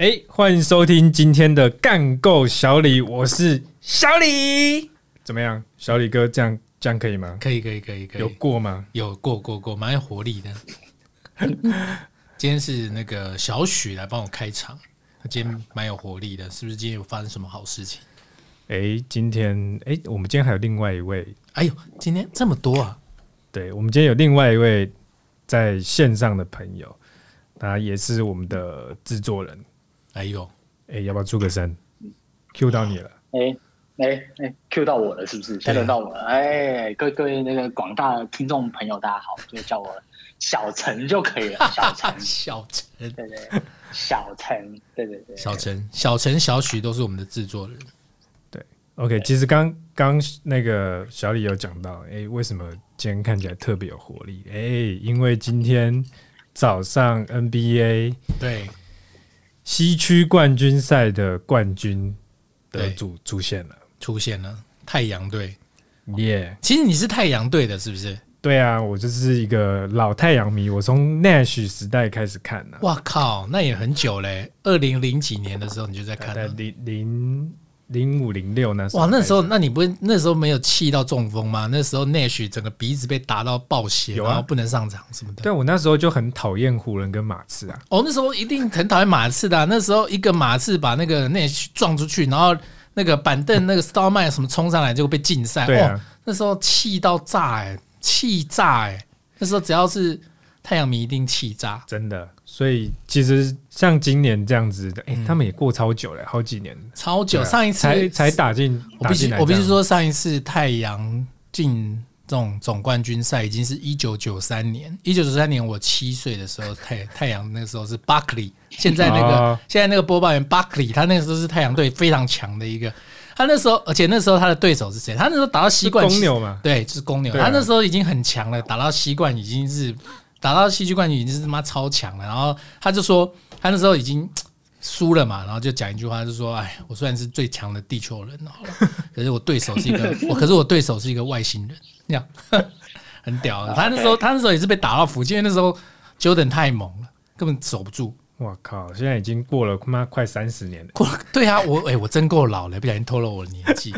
哎，欢迎收听今天的干够小李，我是小李。怎么样，小李哥，这样这样可以吗？可以，可以，可以，可以。有过吗？有过过过，蛮有活力的。今天是那个小许来帮我开场，他今天蛮有活力的，是不是？今天有发生什么好事情？哎，今天哎，我们今天还有另外一位。哎呦，今天这么多啊！对，我们今天有另外一位在线上的朋友，他也是我们的制作人。哎呦，哎，要不要出个声？Q 到你了。哎哎哎，Q 到我了，是不是？现在轮到我了。哎，各各位那个广大的听众朋友，大家好，就叫我小陈就可以了。小陈，小陈，对对，小陈，对对对，小陈，小陈，小许都是我们的制作人。对，OK，其实刚刚那个小李有讲到，哎，为什么今天看起来特别有活力？哎，因为今天早上 NBA 对。西区冠军赛的冠军的主出现了，出现了太阳队，耶！其实你是太阳队的，是不是？对啊，我就是一个老太阳迷，我从 Nash 时代开始看的。哇靠，那也很久嘞，二零零几年的时候你就在看了，零零。零五零六那时候，哇，那时候那你不会那时候没有气到中风吗？那时候 Nash 整个鼻子被打到爆血，然后不能上场什么的。对，我那时候就很讨厌湖人跟马刺啊。哦，那时候一定很讨厌马刺的。那时候一个马刺把那个 Nash 撞出去，然后那个板凳那个 Stoudemire 什么冲上来就被禁赛。对啊，那时候气到炸哎，气炸哎！那时候只要是太阳迷一定气炸，真的。所以其实像今年这样子的，哎、欸，他们也过超久了，好几年，超久。上一次才才打进，我必须我必须说，上一次太阳进这种总冠军赛已经是一九九三年。一九九三年我七岁的时候，太 太阳那个时候是 Barkley，现在那个、哦、现在那个播报员 Barkley，他那个时候是太阳队非常强的一个。他那时候，而且那时候他的对手是谁？他那时候打到西冠，公牛嘛，对，就是公牛。啊、他那时候已经很强了，打到西冠已经是。打到戏剧冠军已经是他妈超强了，然后他就说他那时候已经 输了嘛，然后就讲一句话，就说：“哎，我虽然是最强的地球人好了，可是我对手是一个我，可是我对手是一个外星人，这样 很屌的。他那时候他那时候也是被打到服，因为那时候 Jordan 太猛了，根本守不住。我靠，现在已经过了他妈快三十年了。过了，对啊，我哎、欸，我真够老了，不小心透露我的年纪。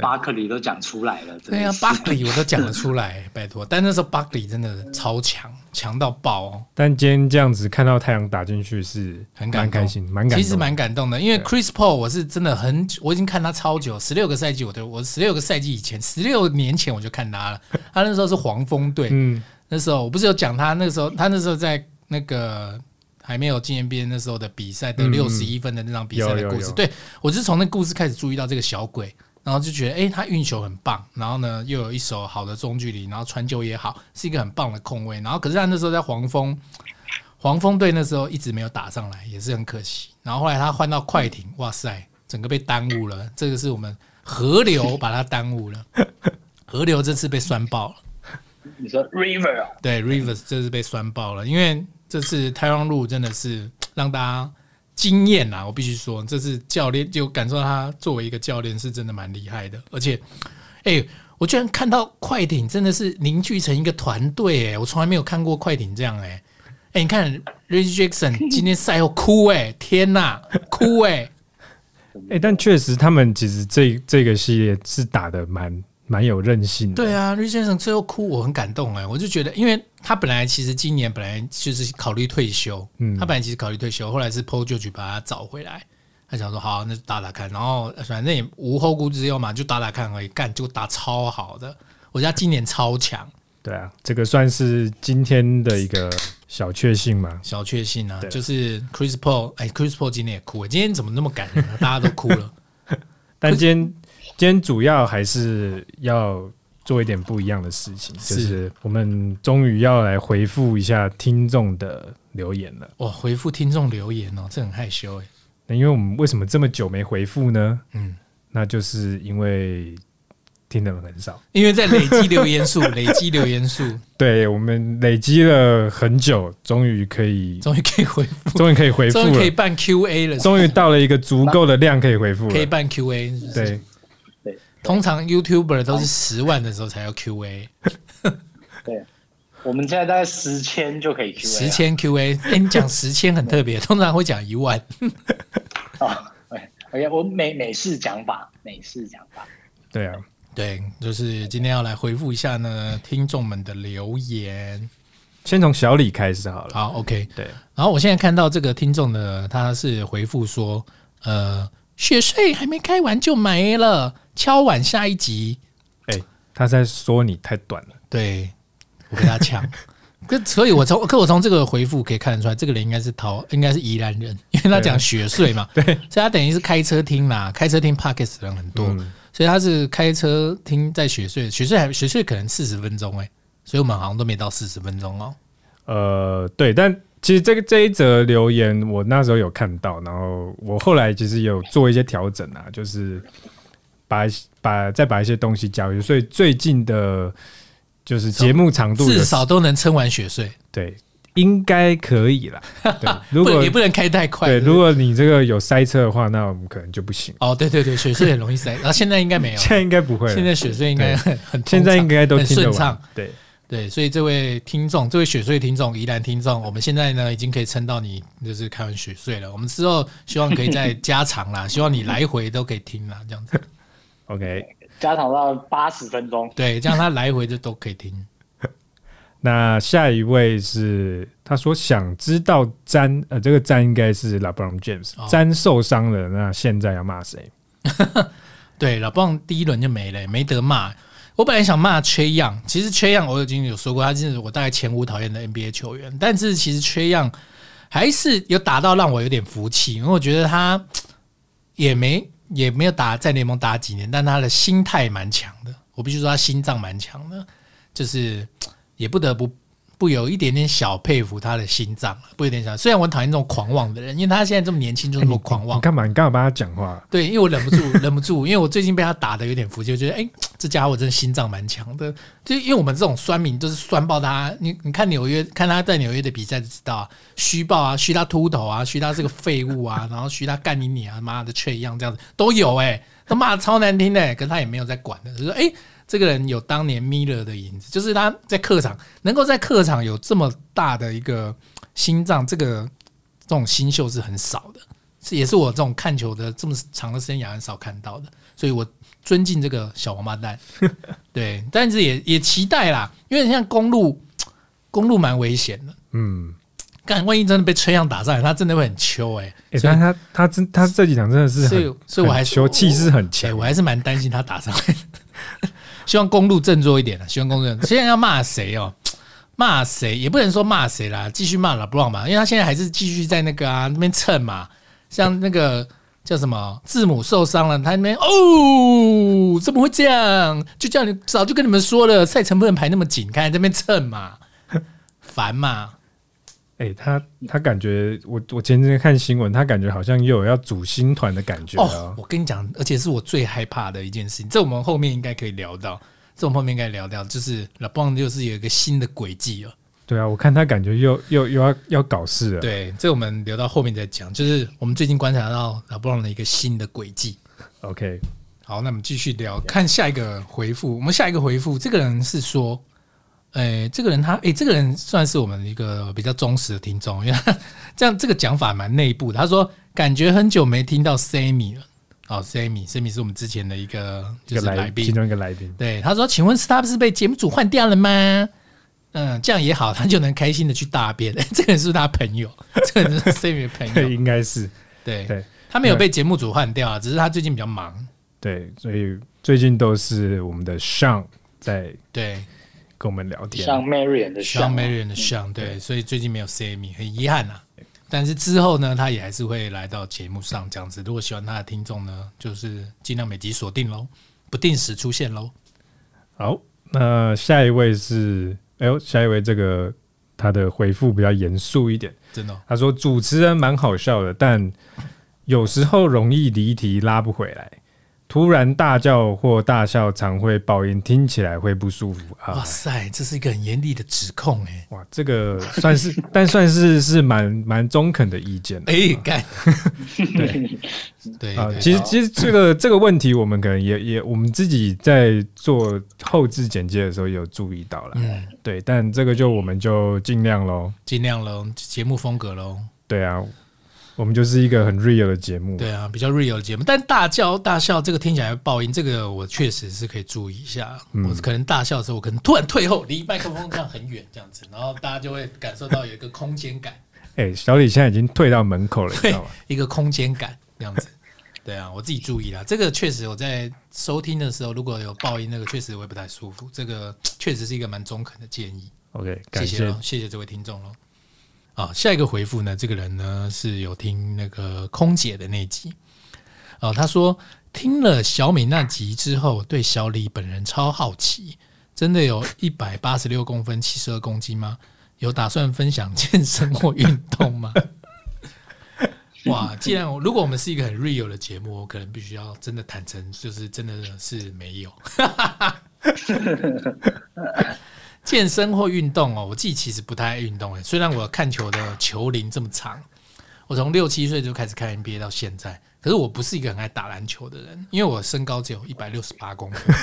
巴克里都讲出来了，对啊，巴克里我都讲得出来，拜托。但那时候巴克里真的超强，强到爆哦。但今天这样子看到太阳打进去是很蛮开心，蛮感。其实蛮感动的，因为 Chris Paul 我是真的很，我已经看他超久，十六个赛季，我都我十六个赛季以前，十六年前我就看他了。他那时候是黄蜂队，嗯，那时候我不是有讲他那时候，他那时候在那个还没有进 NBA 那时候的比赛得六十一分的那场比赛的故事。对，我是从那故事开始注意到这个小鬼。然后就觉得，哎、欸，他运球很棒，然后呢，又有一手好的中距离，然后传球也好，是一个很棒的控卫。然后，可是他那时候在黄蜂，黄蜂队那时候一直没有打上来，也是很可惜。然后后来他换到快艇，哇塞，整个被耽误了。这个是我们河流把他耽误了，河流这次被酸爆了。你说 River 啊？对，Rivers 这次被酸爆了，因为这次 Tyronn Lue 真的是让大家。惊艳呐！我必须说，这是教练就感受到他作为一个教练是真的蛮厉害的，而且，哎、欸，我居然看到快艇真的是凝聚成一个团队，哎，我从来没有看过快艇这样，哎，哎，你看 Reggie Jackson 今天赛后哭，哎，天呐，哭，哎，哎，但确实他们其实这这个系列是打的蛮。蛮有韧性的，对啊，Reggie Jackson 最后哭，我很感动哎，我就觉得，因为他本来其实今年本来就是考虑退休，嗯，他本来其实考虑退休，后来是 Paul George 把他找回来，他想说好，那就打打看，然后反正也无后顾之忧嘛，就打打看而已，干就打超好的，我觉得他今年超强，对啊，这个算是今天的一个小确幸嘛，小确幸啊，就是 Chris Paul，哎，Chris Paul 今天也哭了，今天怎么那么感人呢？大家都哭了，但今天。今天主要还是要做一点不一样的事情，就是我们终于要来回复一下听众的留言了。哇，回复听众留言哦，这很害羞哎。那因为我们为什么这么久没回复呢？嗯，那就是因为听的人很少，因为在累积留言数，累积留言数。对，我们累积了很久，终于可以，终于可以回复，终于可以回复了，终于可以办 Q&A 了，终于到了一个足够的量可以回复，可以办不是？对。通常 YouTuber 都是十万的时候才要 QA，对，我们现在大概十千就可以 Q A，十千 Q A，哎，你讲 十千很特别，通常会讲一万。啊，对，我美美式讲法，美式讲法。对啊，对，就是今天要来回复一下呢听众们的留言。先从小李开始好了。好，OK，对。然后我现在看到这个听众呢，他是回复说，呃，雪隧还没开完就没了，敲碗下一集。哎、欸，他在说你太短了。对，我跟他抢。可所以，我从可我从这个回复可以看得出来，这个人应该是桃，应该是宜兰人，因为他讲雪隧嘛。对，所以他等于是开车听嘛，开车听的人很多，嗯、所以他是开车听在雪隧，雪隧还雪隧可能四十分钟哎、欸。所以我们好像都没到四十分钟哦。呃，对，但其实这个这一则留言我那时候有看到，然后我后来其实有做一些调整啊，就是把把再把一些东西加回去，所以最近的，就是节目长度至少都能撑完雪隧。对，应该可以了。对，如果也不能开太快。对，如果你这个有塞车的话，那我们可能就不行。哦，对对对，雪隧很容易塞，然 后现在应该没有，现在应该不会。现在雪隧应该很很，现在应该都很顺畅。对。对，所以这位听众，这位雪隧听众，宜兰听众，我们现在呢已经可以撑到你就是开完雪隧了。我们之后希望可以再加长啦，希望你来回都可以听啦，这样子。OK，加长到八十分钟。对，这样他来回就都可以听。那下一位是他说想知道詹呃，这个詹应该是 LeBron James，詹受伤了，那现在要骂谁？对，LeBron 第一轮就没了，没得骂。我本来想骂 Trae Young，其实 Trae Young 我已经有说过，他是我大概前五讨厌的 NBA 球员。但是其实 Trae Young 还是有打到让我有点服气，因为我觉得他也没也没有打在联盟打几年，但他的心态蛮强的。我必须说他心脏蛮强的，就是也不得不。不有一点点小佩服他的心脏，不有点小。虽然我讨厌这种狂妄的人，因为他现在这么年轻就那么狂妄。欸、你干嘛？你干嘛帮他讲话？对，因为我忍不住，忍不住。因为我最近被他打的有点服气，我觉得哎、欸，这家伙真的心脏蛮强的。就因为我们这种酸民就是酸爆他。你你看纽约，看他在纽约的比赛就知道，虚爆啊，虚他秃头啊，虚他是个废物啊，然后虚他干你你啊，妈的缺一样这样子都有哎、欸，都骂的超难听的、欸，可是他也没有在管的，就说哎。欸这个人有当年 Miller 的影子，就是他在客场能够在客场有这么大的一个心脏，这个这种新秀是很少的，是也是我这种看球的这么长的生涯很少看到的，所以我尊敬这个小王八蛋。对，但是也也期待啦，因为像公路公路蛮危险的，嗯，干万一真的被吹样打上来，他真的会很秋哎、欸，所以他他真他这几场真的是，所以所以我还说气势很强，我还是蛮担心他打上来。希望公路振作一点了。希望公路，现在要骂谁哦？骂谁也不能说骂谁啦，继续骂 LeBron 嘛，因为他现在还是继续在那个啊那边蹭嘛。像那个叫什么字母受伤了，他那边哦，怎么会这样？就叫你早就跟你们说了，赛程不能排那么紧，看这边蹭嘛，烦嘛。哎、欸，他他感觉我我前几天看新闻，他感觉好像又有要组新团的感觉哦。我跟你讲，而且是我最害怕的一件事情，这我们后面应该可以聊到，这我们后面应该聊到，就是 LeBron 就是有一个新的轨迹了。对啊，我看他感觉又又又要要搞事了。对，这我们留到后面再讲。就是我们最近观察到 LeBron 的一个新的轨迹。OK，好，那我们继续聊，看下一个回复。我们下一个回复，这个人是说。哎、欸，这个人他哎、欸，这个人算是我们一个比较忠实的听众，因为他这样这个讲法蛮内部的。他说感觉很久没听到 Sammy 了。哦，Sammy，Sammy 是我们之前的一个就是来宾，其中一个来宾。对，他说，请问是他不是被节目组换掉了吗？嗯，这样也好，他就能开心的去大便。欸、这个人是不是他朋友？这个人是 Sammy 的朋友，应该是。对对，他没有被节目组换掉啊，只是他最近比较忙。对，所以最近都是我们的 Sean 在对。跟我们聊天，像 Marion 的像 Marion 的像，对，所以最近没有 Sammy，很遗憾啊。但是之后呢，他也还是会来到节目上这样子。如果喜欢他的听众呢，就是尽量每集锁定喽，不定时出现喽。好，那下一位是，哎呦，下一位这个他的回复比较严肃一点，真的。他说主持人蛮好笑的，但有时候容易离题拉不回来。突然大叫或大笑常会爆音，听起来会不舒服啊！哇塞，这是一个很严厉的指控哎！哇，这个算是，但算是是蛮蛮中肯的意见。哎，干，对 对啊，其实其实这个这个问题，我们可能也也我们自己在做后置剪接的时候有注意到了。嗯，对，但这个就我们就尽量喽，尽量喽，节目风格喽。对啊。我们就是一个很 real 的节目，对啊，比较 real 的节目。但大叫大笑这个听起来会爆音，这个我确实是可以注意一下。嗯、我可能大笑的时候，我可能突然退后，离麦克风这样很远，这样子，然后大家就会感受到有一个空间感。哎、欸，小李现在已经退到门口了，你知道吗？一个空间感这样子。对啊，我自己注意了，这个确实我在收听的时候，如果有爆音，那个确实会不太舒服。这个确实是一个蛮中肯的建议。OK，谢谢喽，谢谢这位听众喽。啊，下一个回复呢？这个人呢是有听那个空姐的那集哦，他说听了小美那集之后，对小李本人超好奇，真的有一百八十六公分、七十二公斤吗？有打算分享健身或运动吗？哇，既然如果我们是一个很 real 的节目，我可能必须要真的坦诚，就是真的是没有。健身或运动哦，我自己其实不太爱运动诶。虽然我看球的球龄这么长，我从六七岁就开始看 NBA 到现在，可是我不是一个很爱打篮球的人，因为我身高只有一百六十八公分，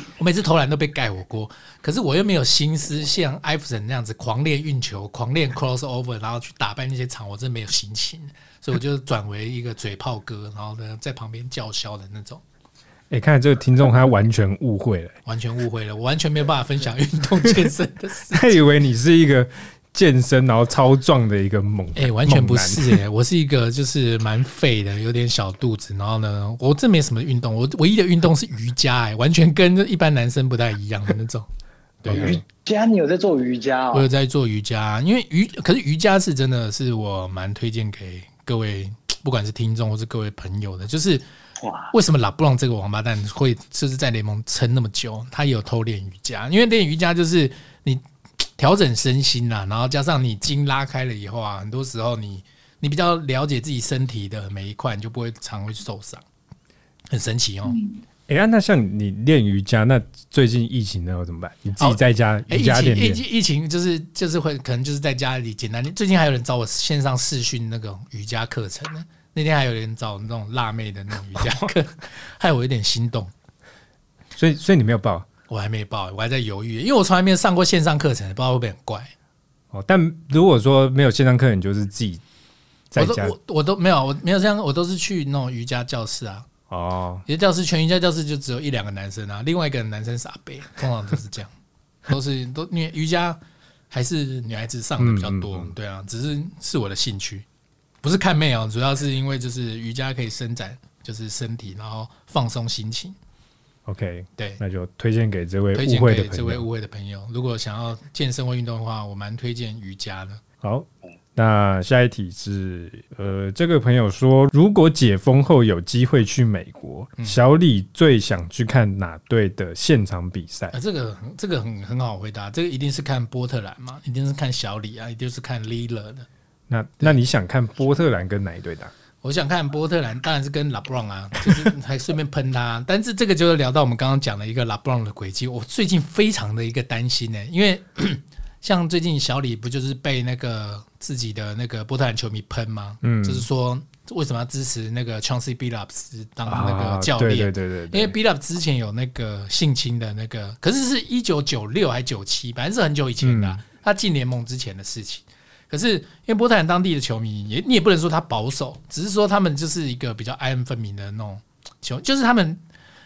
我每次投篮都被盖火锅。可是我又没有心思像艾弗森那样子狂练运球、狂练 crossover，然后去打败那些场，我真的没有心情，所以我就转为一个嘴炮哥，然后呢在旁边叫嚣的那种。哎、欸，看来这个听众他完全误会了，完全误会了，我完全没有办法分享运动健身的事。他以为你是一个健身然后超壮的一个猛，哎、欸，完全不是哎、欸，我是一个就是蛮废的，有点小肚子，然后呢，我这没什么运动，我唯一的运动是瑜伽、欸，哎，完全跟一般男生不太一样的那种。对，瑜伽你有在做瑜伽、哦？我有在做瑜伽，因为瑜可是瑜伽是真的是我蛮推荐给各位，不管是听众或是各位朋友的，就是。为什么拉布朗这个王八蛋会就是在联盟撑那么久？他也有偷练瑜伽，因为练瑜伽就是你 调整身心啦，然后加上你筋拉开了以后啊，很多时候你你比较了解自己身体的每一块，你就不会常会受伤，很神奇哦。哎、欸、呀、啊，那像你练瑜伽，那最近疫情呢，怎么办？你自己在家瑜伽练练？疫情疫情就是就是会可能就是在家里简单。最近还有人找我线上视讯那个瑜伽课程呢。那天还有人找那种辣妹的那种瑜伽课，害我有点心动。所以，所以你没有报？我还没报，我还在犹豫，因为我从来没有上过线上课程，不知道会不会很怪。哦，但如果说没有线上课程，就是自己在家，我我都没有，我没有这样，我都是去那种瑜伽教室啊。哦，瑜伽教室全瑜伽教室就只有一两个男生啊，另外一个男生是阿伯，通常都是这样，都是都因为瑜伽还是女孩子上的比较多，嗯嗯嗯对啊，只是是我的兴趣。不是看妹哦，主要是因为就是瑜伽可以伸展，就是身体，然后放松心情。OK，对，那就推荐给这位误会的朋友。这位误会的朋友，如果想要健身或运动的话，我蛮推荐瑜伽的。好，那下一题是，呃，这个朋友说，如果解封后有机会去美国，嗯、小李最想去看哪队的现场比赛？啊，这个这个很很好回答，这个一定是看波特兰嘛，一定是看小李啊，一定是看 Lillard 的。那那你想看波特兰跟哪一队打？我想看波特兰，当然是跟拉布朗啊，就是还顺便喷他。但是这个就是聊到我们刚刚讲的一个拉布朗的轨迹。我最近非常的一个担心呢、欸，因为 像最近小李不就是被那个自己的那个波特兰球迷喷吗？嗯，就是说为什么要支持那个 Chauncey Billups 当那个教练？对对对对，因为 Billups 之前有那个性侵的那个，可是是一九九六还九七，反正是很久以前的、啊，他进联盟之前的事情。可是，因为波特兰当地的球迷也，你也不能说他保守，只是说他们就是一个比较爱恨分明的那种球，就是他们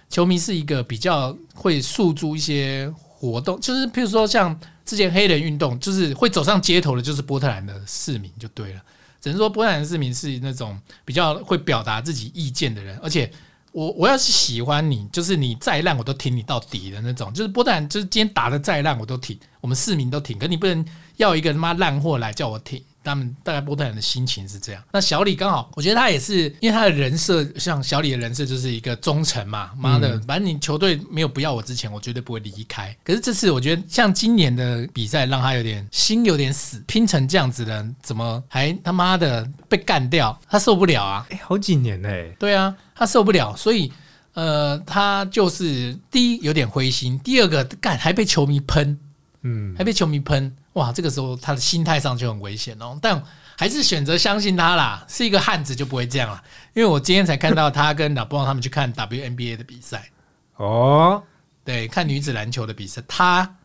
球迷是一个比较会诉诸一些活动，就是譬如说像之前黑人运动，就是会走上街头的，就是波特兰的市民就对了。只能说波特兰市民是那种比较会表达自己意见的人，而且我我要是喜欢你，就是你再烂我都挺你到底的那种，就是波特兰就是今天打的再烂我都挺，我们市民都挺，可你不能。要一个他妈烂货来叫我挺，他们大概波特兰的心情是这样。那小李刚好，我觉得他也是，因为他的人设像小李的人设就是一个忠诚嘛，妈的，反正你球队没有不要我之前，我绝对不会离开。可是这次我觉得像今年的比赛，让他有点心有点死，拼成这样子的，怎么还他妈的被干掉？他受不了啊！哎，好几年嘞，对啊，他受不了，所以呃，他就是第一有点灰心，第二个干还被球迷喷，嗯，还被球迷喷。哇，这个时候他的心态上就很危险哦，但还是选择相信他啦，是一个汉子就不会这样了。因为我今天才看到他跟 LeBron 他们去看 WNBA 的比赛哦，对，看女子篮球的比赛，他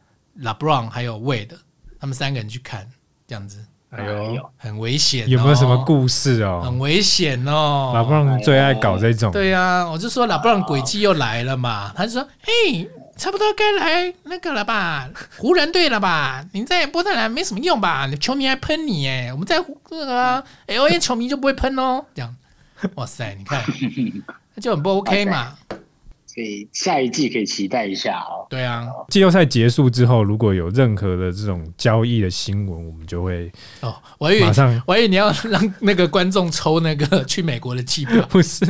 LeBron 还有 Wade 他们三个人去看，这样子，哎呦，很危险哦。有没有什么故事哦？很危险哦。LeBron 最爱搞这种，对啊，我就说 LeBron 诡计又来了嘛，他就说，嘿。差不多该来那个了吧，湖人队了吧？你在波特兰没什么用吧？你球迷还喷你哎，我们在那个 LA 球迷就不会喷哦。这样，哇塞，你看，那就很不 OK 嘛。所以下一季可以期待一下哦。对啊，季后赛结束之后，如果有任何的这种交易的新闻，我们就会哦。我以为马上，我以为你要让那个观众抽那个去美国的机票，不是。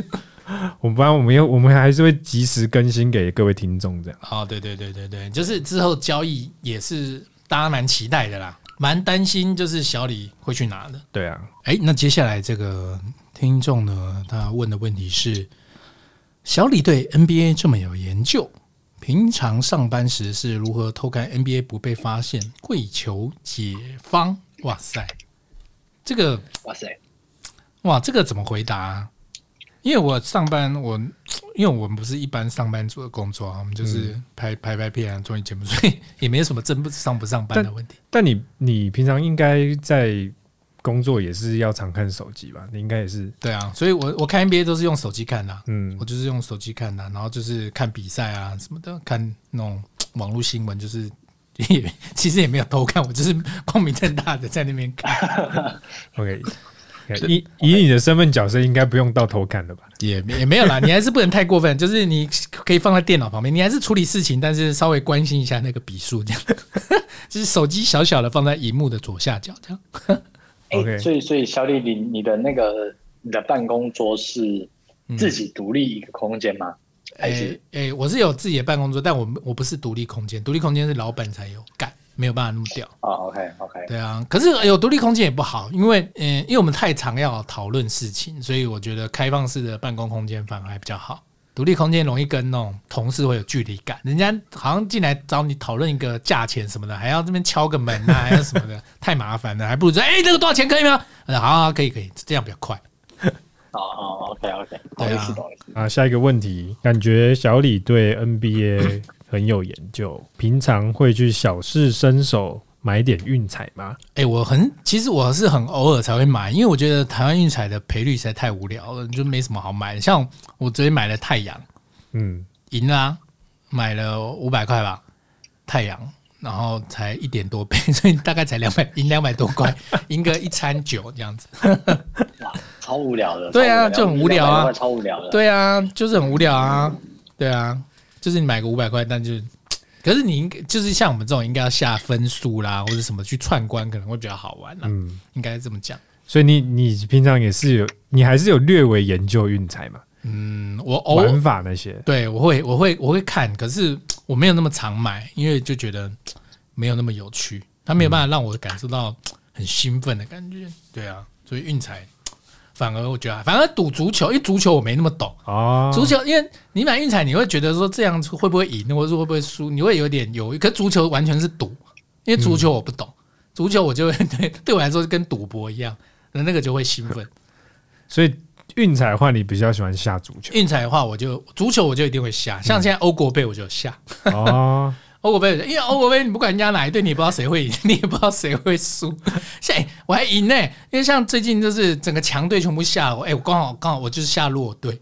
我们不然我们又我们还是会及时更新给各位听众这样。哦，对对对对对，就是之后交易也是大家蛮期待的啦，蛮担心就是小李会去哪的。对啊，哎，那接下来这个听众呢，他问的问题是：小李对 NBA 这么有研究，平常上班时是如何偷看 NBA 不被发现？跪求解方。哇塞，这个哇塞，哇，这个怎么回答啊？因为我上班，我因为我们不是一般上班族的工作啊，我们就是拍拍拍片啊，综艺节目，所以也没有什么真不上不上班的问题。但，但你你平常应该在工作也是要常看手机吧？你应该也是。对啊，所以我我看 NBA 都是用手机看的啊，嗯，我就是用手机看的啊，然后就是看比赛啊什么的，看那种网络新闻，就是 也其实也没有偷看，我就是光明正大的在那边看。OK。以以你的身份角色，应该不用到头看了吧？也也没有啦，你还是不能太过分。就是你可以放在电脑旁边，你还是处理事情，但是稍微关心一下那个笔数，这样。就是手机小小的放在荧幕的左下角，这样。OK，所以所以小李，你你的那个你的办公桌是自己独立一个空间吗？还是？诶、欸欸，我是有自己的办公桌，但我我不是独立空间，独立空间是老板才有干。没有办法那么屌啊！OK OK，对啊，可是有独立空间也不好，因为嗯，因为我们太常要讨论事情，所以我觉得开放式的办公空间反而还比较好。独立空间容易跟那种同事会有距离感，人家好像进来找你讨论一个价钱什么的，还要这边敲个门啊，还是什么的，太麻烦了，还不如说哎，这个多少钱可以吗？好，好，可以可以，这样比较快。哦哦，OK OK，对啊，啊，下一个问题，感觉小李对 NBA。很有研究，平常会去小试身手买点运彩吗？哎、欸，我很其实我是很偶尔才会买，因为我觉得台湾运彩的赔率实在太无聊了，就没什么好买的。像我昨天买了太阳，嗯，赢啦、啊，买了五百块吧，太阳，然后才一点多倍，所以大概才两百，赢两百多块，赢个一餐酒这样子，哇，超无聊的。对啊，就很无聊啊，超无聊的。对啊，就是很无聊啊，对啊。就是你买个五百块，但就是，可是你应该就是像我们这种应该要下分数啦，或者什么去串关可能会比较好玩啦。嗯，应该这么讲。所以你你平常也是有，你还是有略微研究运彩嘛？嗯，我偶尔玩法那些，对，我会我会我会看，可是我没有那么常买，因为就觉得没有那么有趣，它没有办法让我感受到很兴奋的感觉。对啊，所以运彩。反而我觉得，反而赌足球，因为足球我没那么懂啊。足球，因为你买运彩，你会觉得说这样会不会赢，或者说会不会输，你会有点犹豫。可足球完全是赌，因为足球我不懂，足球我就会对 对我来说跟赌博一样，那那个就会兴奋。所以运彩的话，你比较喜欢下足球？运彩的话，我就足球我就一定会下，像现在欧国杯我就下哦。欧国杯，因为欧国杯你不管人家哪一队，你也不知道谁会赢，你也不知道谁会输。现在我还赢呢，因为像最近就是整个强队全部下我，哎，我刚好刚好我就是下弱队，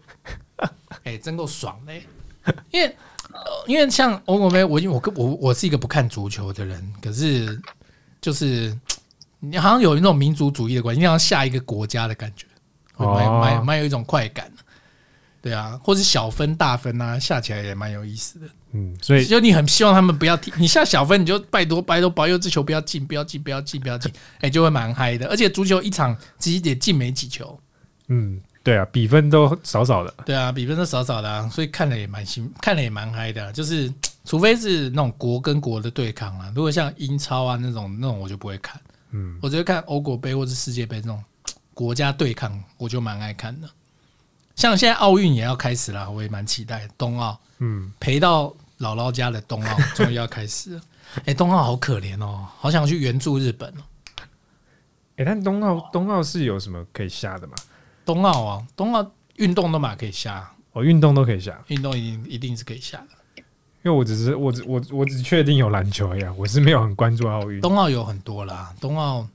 哎，真够爽的。因为因为像欧国杯，我我我我是一个不看足球的人，可是就是你好像有那种民族主义的关系，你要下一个国家的感觉，蛮蛮蛮有一种快感。对啊，或是小分大分啊，下起来也蛮有意思的。嗯，所以就你很希望他们不要踢，你像小分你就拜托拜托保佑这球不要进，不要进，不要进，不要进，哎，就会蛮嗨的。而且足球一场其实也进没几球。嗯，对啊，比分都少少的。对啊，比分都少少的啊，所以看了也蛮新，看了也蛮嗨的。就是除非是那种国跟国的对抗啊，如果像英超啊那种那种我就不会看。嗯，我只会看欧国杯或者世界杯这种国家对抗，我就蛮爱看的。像现在奥运也要开始了，我也蛮期待冬奥。嗯，陪到。姥姥家的冬奥 终于要开始了，哎、欸，冬奥好可怜哦，好想去援助日本哦。哎、欸，但冬奥冬奥是有什么可以下的吗？冬奥啊，冬奥运动都嘛可以下，哦，运动都可以下，运动一定一定是可以下的。因为我只是我只我我只确定有篮球呀，我是没有很关注奥运。冬奥有很多啦，冬奥。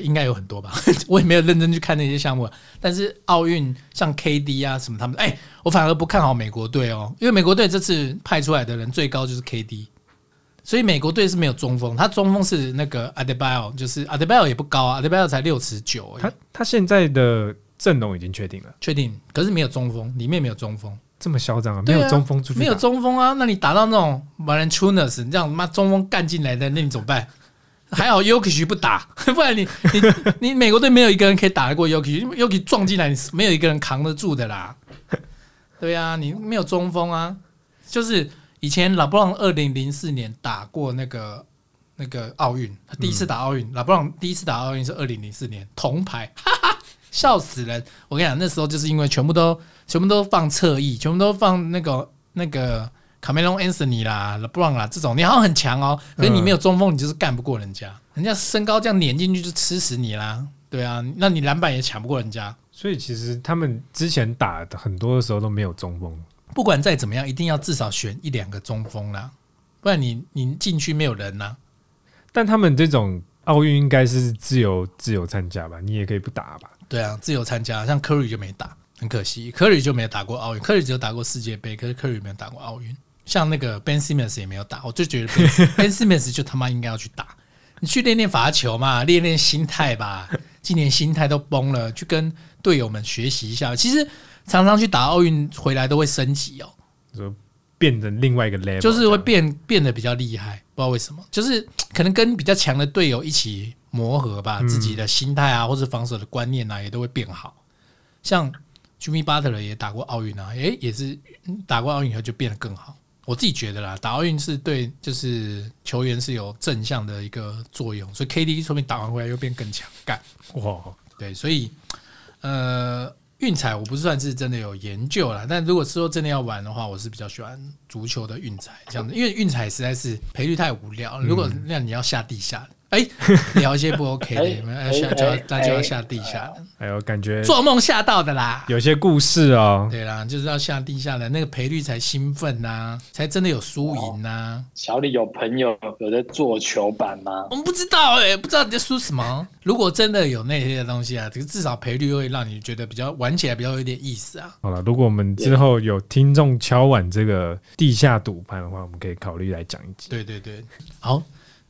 应该有很多吧，我也没有认真去看那些项目。但是奥运像 KD 啊什么他们，哎、欸，我反而不看好美国队哦，因为美国队这次派出来的人最高就是 KD，所以美国队是没有中锋，他中锋是那个 Adebayo，就是 Adebayo 也不高啊，Adebayo 才六尺九。他他现在的阵容已经确定了，确定，可是没有中锋，里面没有中锋，这么嚣张啊？没有中锋出去，没有中锋啊？那你打到那种 Valanciunas 这样，妈中锋干进来的，那你怎么办？还好 Jokic 不打，不然你你你美国队没有一个人可以打得过 Jokic，Jokic 撞进来，你没有一个人扛得住的啦。对啊，你没有中锋啊。就是以前拉布朗二零零四年打过那个那个奥运，他第一次打奥运，拉布朗第一次打奥运是二零零四年铜牌，哈哈，笑死人！我跟你讲，那时候就是因为全部都全部都放侧翼，全部都放那个那个。卡梅隆·安东尼啦、勒布朗啦，这种你好像很强哦，可是你没有中锋，你就是干不过人家。人家身高这样碾进去就吃死你啦，对啊，那你篮板也抢不过人家。所以其实他们之前打的很多的时候都没有中锋。不管再怎么样，一定要至少选一两个中锋啦，不然你你进去没有人呐。但他们这种奥运应该是自由自由参加吧？你也可以不打吧？对啊，自由参加，像科瑞就没打，很可惜，科瑞就没有打过奥运，科瑞只有打过世界杯，可是科瑞没有打过奥运。像那个 Ben Simmons 也没有打，我就觉得 Ben Simmons 就他妈应该要去打。你去练练罚球嘛，练练心态吧。今年心态都崩了，去跟队友们学习一下。其实常常去打奥运回来都会升级哦，就变成另外一个 level，就是会变变得比较厉害。不知道为什么，就是可能跟比较强的队友一起磨合吧，自己的心态啊，或者防守的观念啊，也都会变好。像 Jimmy Butler 也打过奥运啊，诶，也是打过奥运以后就变得更好。我自己觉得啦，打奥运是对，就是球员是有正向的一个作用，所以 KD 说不定打完回来又变更强干哇，对，所以呃，运彩我不算是真的有研究啦，但如果是说真的要玩的话，我是比较喜欢足球的运彩这样子，因为运彩实在是赔率太无聊，如果那你要下地下。哎，聊一些不 OK 的，你们要下就要那就要下地下了。哎呦，感觉做梦吓到的啦，有些故事哦。对啦，就是要下地下的，那个赔率才兴奋呐，才真的有输赢呐。小李有朋友有在做球板吗？我们不知道哎，不知道你在输什么。如果真的有那些东西啊，这个至少赔率会让你觉得比较玩起来比较有点意思啊。好了，如果我们之后有听众敲碗这个地下赌盘的话，我们可以考虑来讲一集。对对对，好。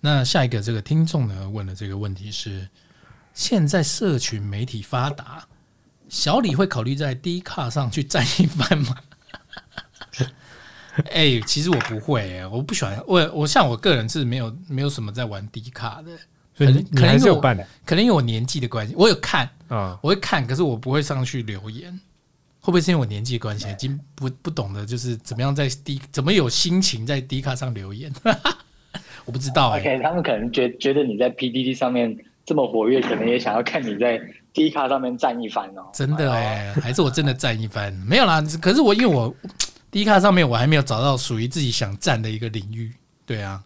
那下一个这个听众呢，问的这个问题是：现在社群媒体发达，小李会考虑在 D 卡上去站一番吗？哎、欸，其实我不会、欸，我不喜欢我我像我个人是没有没有什么在玩 D 卡的，可能可能有办的，可能因为我年纪的关系，我有看啊，我会看，可是我不会上去留言，会不会是因为我年纪的关系，已经不不懂得就是怎么样在 D 怎么有心情在 D 卡上留言？我不知道、欸。OK，他们可能觉觉得你在 PDD 上面这么活跃，可能也想要看你在 D 卡上面站一番哦。真的哎、欸，还是我真的站一番？没有啦，可是我因为我 D 卡上面我还没有找到属于自己想站的一个领域。对啊，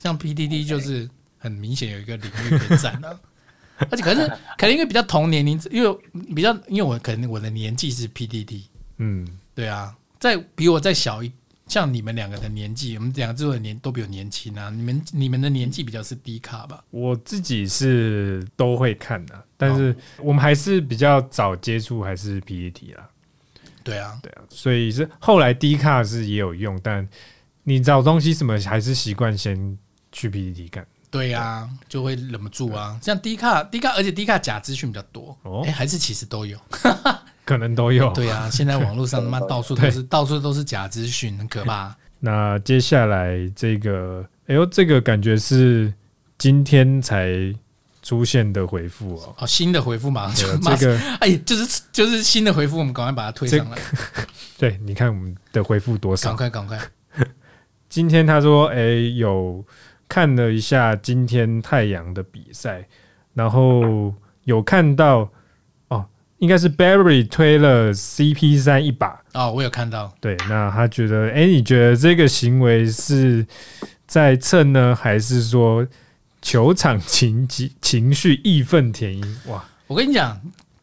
像 PDD 就是很明显有一个领域可以站的，而且可是可能因为比较同年龄，因为比较因为我可能我的年纪是 PDD，嗯，对啊，在比我再小一。像你们两个的年纪，我们两个之后的年都比较年轻啊。你们你们的年纪比较是低卡吧？我自己是都会看的，但是我们还是比较早接触还是 PPT 啦。对啊，对啊，所以是后来低卡是也有用，但你找东西什么还是习惯先去 PPT 看。对啊，就会忍不住啊。像低卡低卡，而且低卡假资讯比较多。哦，哎，还是其实都有。可能都有。对啊，现在网络上他妈到处都是，到处都是假资讯，很可怕。那接下来这个，哎呦，这个感觉是今天才出现的回复哦。哦，新的回复嘛，这个，哎，就是就是新的回复，我们赶快把它推上来。对，你看我们的回复多少？赶快赶快！今天他说，哎，有看了一下今天太阳的比赛，然后有看到。应该是 Barry 推了 CP 三一把哦，我有看到。对，那他觉得，哎、欸，你觉得这个行为是在蹭呢，还是说球场情情情绪义愤填膺？哇，我跟你讲，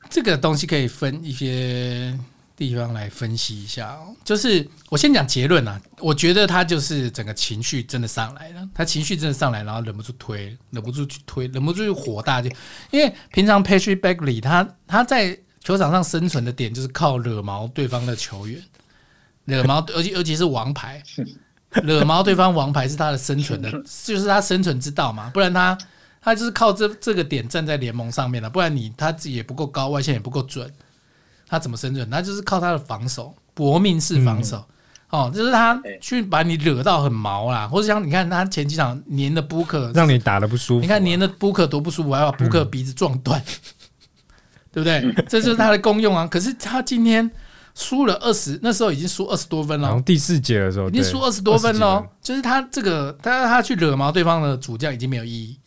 这个东西可以分一些地方来分析一下。哦就是我先讲结论啊，我觉得他就是整个情绪真的上来了，他情绪真的上来，然后忍不住推，忍不住去推，忍不住去火大，就因为平常 Patrick Beverley 他他在。球场上生存的点就是靠惹毛对方的球员，惹毛，而且尤其是王牌，惹毛对方王牌是他的生存的，就是他生存之道嘛。不然他他就是靠这这个点站在联盟上面了，不然你他自己也不够高，外线也不够准，他怎么生存？他就是靠他的防守，搏命式防守。哦，就是他去把你惹到很毛啦，或者像你看他前几场黏的 Booker，让你打的不舒服。你看黏的 Booker 多不舒服，还要把 Booker 鼻子撞断。对不对？这就是他的功用啊！可是他今天输了二十，那时候已经输二十多分了。第四节的时候，已经输二十多分了。就是他这个，他他去惹毛对方的主将已经没有意义，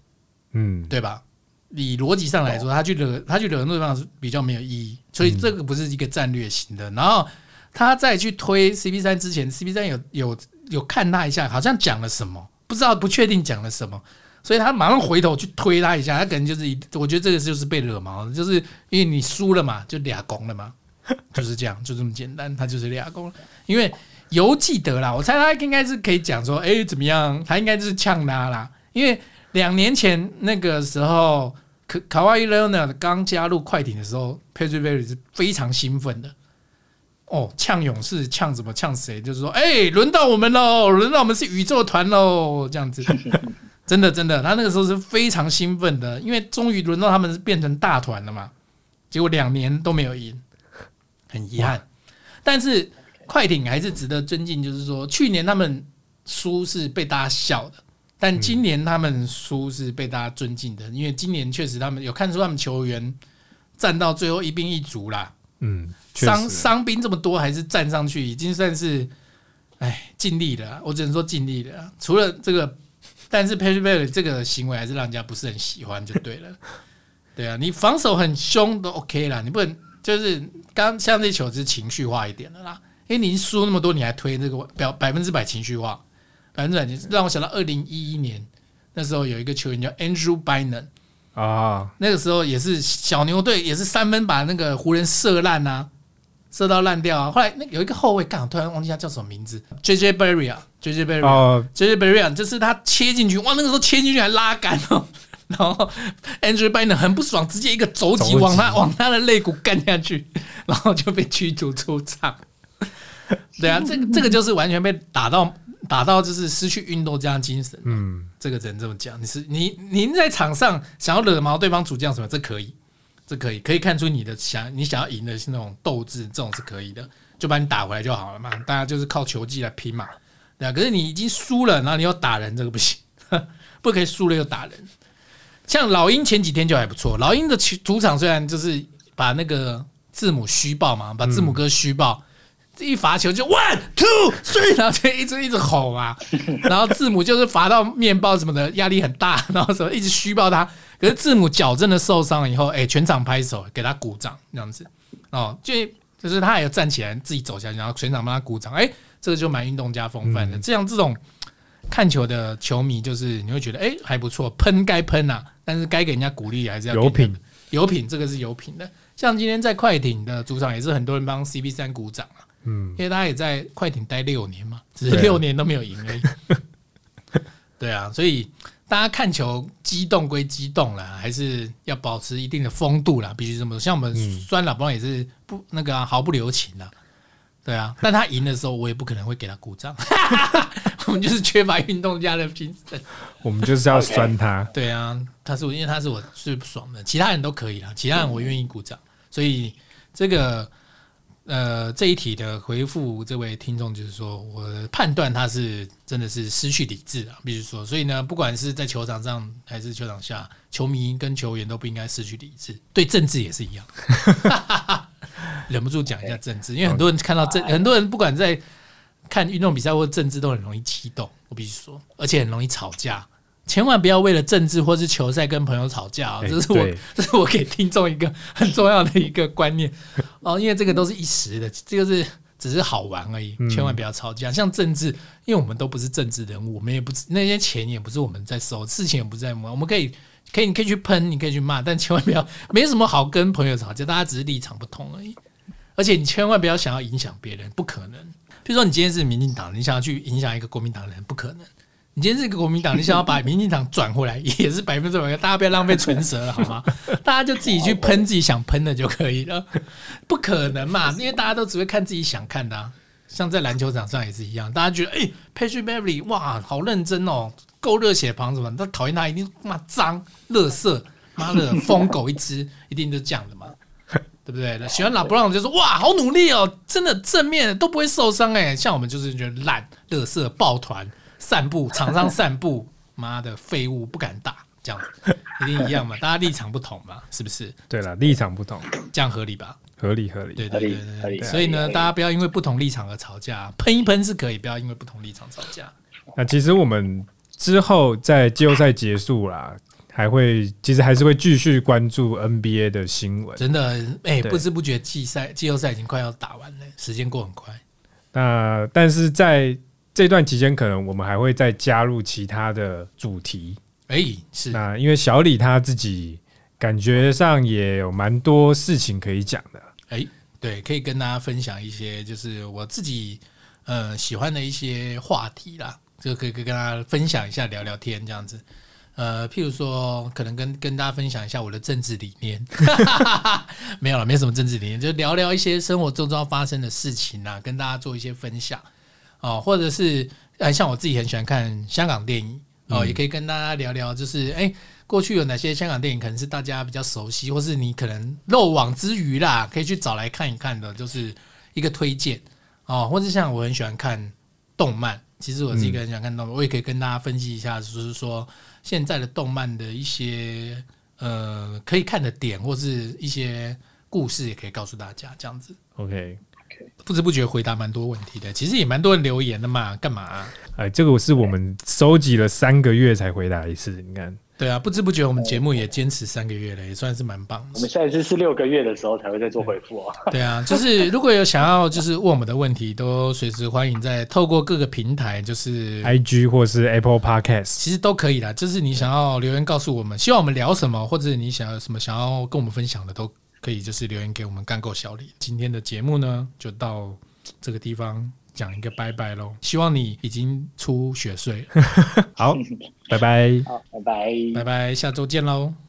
嗯，对吧？以逻辑上来说，他去惹他去惹对方是比较没有意义，所以这个不是一个战略型的。然后他再去推 CP 三之前，CP 三有有有看他一下，好像讲了什么，不知道不确定讲了什么。所以他马上回头去推他一下，他可能就是，我觉得这个就是被惹毛了，就是因为你输了嘛，就俩攻了嘛，就是这样，就这么简单，他就是俩攻。因为犹记得啦，我猜他应该是可以讲说，哎，怎么样？他应该就是呛他啦，因为两年前那个时候，卡卡哇伊·莱纳刚加入快艇的时候，Patrick Berry 是非常兴奋的。哦，呛勇士，呛什么？呛谁？就是说，哎，轮到我们喽，轮到我们是宇宙团喽，这样子。真的，真的，他那个时候是非常兴奋的，因为终于轮到他们是变成大团了嘛。结果两年都没有赢，很遗憾。但是快艇还是值得尊敬，就是说去年他们输是被大家笑的，但今年他们输是被大家尊敬的，因为今年确实他们有看出他们球员站到最后一兵一卒啦。嗯，伤伤兵这么多还是站上去，已经算是哎尽力了。我只能说尽力了。除了这个。但是 Patrick Beverley 这个行为还是让人家不是很喜欢，就对了。对啊，你防守很凶都 OK 啦，你不能就是刚像这球是情绪化一点的啦。因为你输那么多，你还推这个表百分之百情绪化，百分之百让我想到二零一一年那时候有一个球员叫 Andrew Bynum 啊，那个时候也是小牛队也是三分把那个湖人射烂啊。射到烂掉啊！后来那有一个后卫，刚好突然忘记他叫什么名字，J J Barry 啊，J J Barea 啊，J J Barea 啊，就是他切进去，哇，那个时候切进去还拉杆哦，然后 Andrew Bynum 很不爽，直接一个肘击往他往他的肋骨干下去，然后就被驱逐出场。对啊，这个这个就是完全被打到打到就是失去运动家精神。嗯，这个只能这么讲。你是你您在场上想要惹毛对方主将什么，这可以。这可以可以看出你的想你想要赢的是那种斗志，这种是可以的，就把你打回来就好了嘛。大家就是靠球技来拼嘛，对啊。可是你已经输了，然后你又打人，这个不行，不可以输了又打人。像老鹰前几天就还不错，老鹰的主场虽然就是把那个字母虚报嘛，把字母哥虚报，这一罚球就 one two three，然后就一直一直吼嘛，然后字母就是罚到面包什么的压力很大，然后什么一直虚报他。可是字母矫正的受伤了以后，哎，全场拍手给他鼓掌，这样子哦，就就是他还要站起来自己走下去，然后全场帮他鼓掌，哎，这个就蛮运动家风范的。嗯、这样这种看球的球迷，就是你会觉得哎还不错，喷该喷呐，但是该给人家鼓励还是要有品，有品，这个是有品的。像今天在快艇的主场也是很多人帮 CP 三鼓掌啊，嗯，因为他也在快艇待六年嘛，只是六年都没有赢而已。对啊，所以。大家看球激动归激动啦，还是要保持一定的风度啦，必须这么说。像我们酸老帮也是不那个、啊、毫不留情的，对啊。但他赢的时候，我也不可能会给他鼓掌。我们就是缺乏运动家的精神，我们就是要酸他。对啊，他是我，因为他是我最不爽的，其他人都可以啦，其他人我愿意鼓掌。所以这个呃，这一题的回复，这位听众就是说，我判断他是真的是失去理智啊，必须说。所以呢，不管是在球场上还是球场下，球迷跟球员都不应该失去理智。对政治也是一样，忍不住讲一下政治，因为很多人看到政，很多人不管在看运动比赛或政治，都很容易激动。我必须说，而且很容易吵架。千万不要为了政治或是球赛跟朋友吵架啊，这是我 这是我给听众一个很重要的一个观念哦，因为这个都是一时的，这个是只是好玩而已，千万不要吵架。像政治，因为我们都不是政治人物，我们也不那些钱也不是我们在收，事情也不在我们，我们可以可以你可以去喷，你可以去骂，但千万不要没什么好跟朋友吵架，大家只是立场不同而已。而且你千万不要想要影响别人，不可能。比如说你今天是民进党，你想要去影响一个国民党的人，不可能。你今天是一个国民党，你想要把民进党转回来，也是百分之百。大家不要浪费唇舌了，好吗？大家就自己去喷自己想喷的就可以了。不可能嘛，因为大家都只会看自己想看的啊。像在篮球场上也是一样，大家觉得哎，Patrick Beverley 哇，好认真哦，够热血旁什么？他讨厌他一定骂脏、垃圾、妈的疯狗一只，一定都这样的嘛，对不对？喜欢拉布朗就说哇，好努力哦，真的正面都不会受伤哎。像我们就是觉得烂、垃圾、抱团。散步，场上散步，妈的废物不敢打，这样子一定一样嘛？大家立场不同嘛？是不是？对了，立场不同，这样合理吧？合理，合理，对对对。所以呢，大家不要因为不同立场而吵架，喷一喷是可以，不要因为不同立场吵架。那其实我们之后在季后赛结束啦，还会其实还是会继续关注 NBA 的新闻。真的，哎、欸，不知不觉季赛季后赛已经快要打完了，时间过很快。那但是在这段期间，可能我们还会再加入其他的主题。哎、欸，是那因为小李他自己感觉上也有蛮多事情可以讲的。哎、欸，对，可以跟大家分享一些，就是我自己呃喜欢的一些话题啦，就可以跟大家分享一下，聊聊天这样子。呃，譬如说，可能跟跟大家分享一下我的政治理念。没有了，没什么政治理念，就聊聊一些生活周遭发生的事情啊，跟大家做一些分享。哦，或者是像我自己很喜欢看香港电影哦，也可以跟大家聊聊，就是哎，过去有哪些香港电影可能是大家比较熟悉，或是你可能漏网之鱼啦，可以去找来看一看的，就是一个推荐哦。或者像我很喜欢看动漫，其实我是一个很喜欢看动漫，我也可以跟大家分析一下，就是说现在的动漫的一些呃可以看的点，或是一些故事，也可以告诉大家这样子。OK。不知不觉回答蛮多问题的，其实也蛮多人留言的嘛，干嘛、啊？哎，这个是我们收集了三个月才回答一次，你看。对啊，不知不觉我们节目也坚持三个月了，也算是蛮棒。我们下一次是六个月的时候才会再做回复哦。对啊，就是如果有想要就是问我们的问题，都随时欢迎在透过各个平台，就是 IG 或是 Apple Podcast，其实都可以啦。就是你想要留言告诉我们，希望我们聊什么，或者你想要什么想要跟我们分享的都。可以就是留言给我们干够小李。今天的节目呢，就到这个地方讲一个拜拜喽。希望你已经出血税。好，拜拜。好，拜拜，拜拜，下周见喽。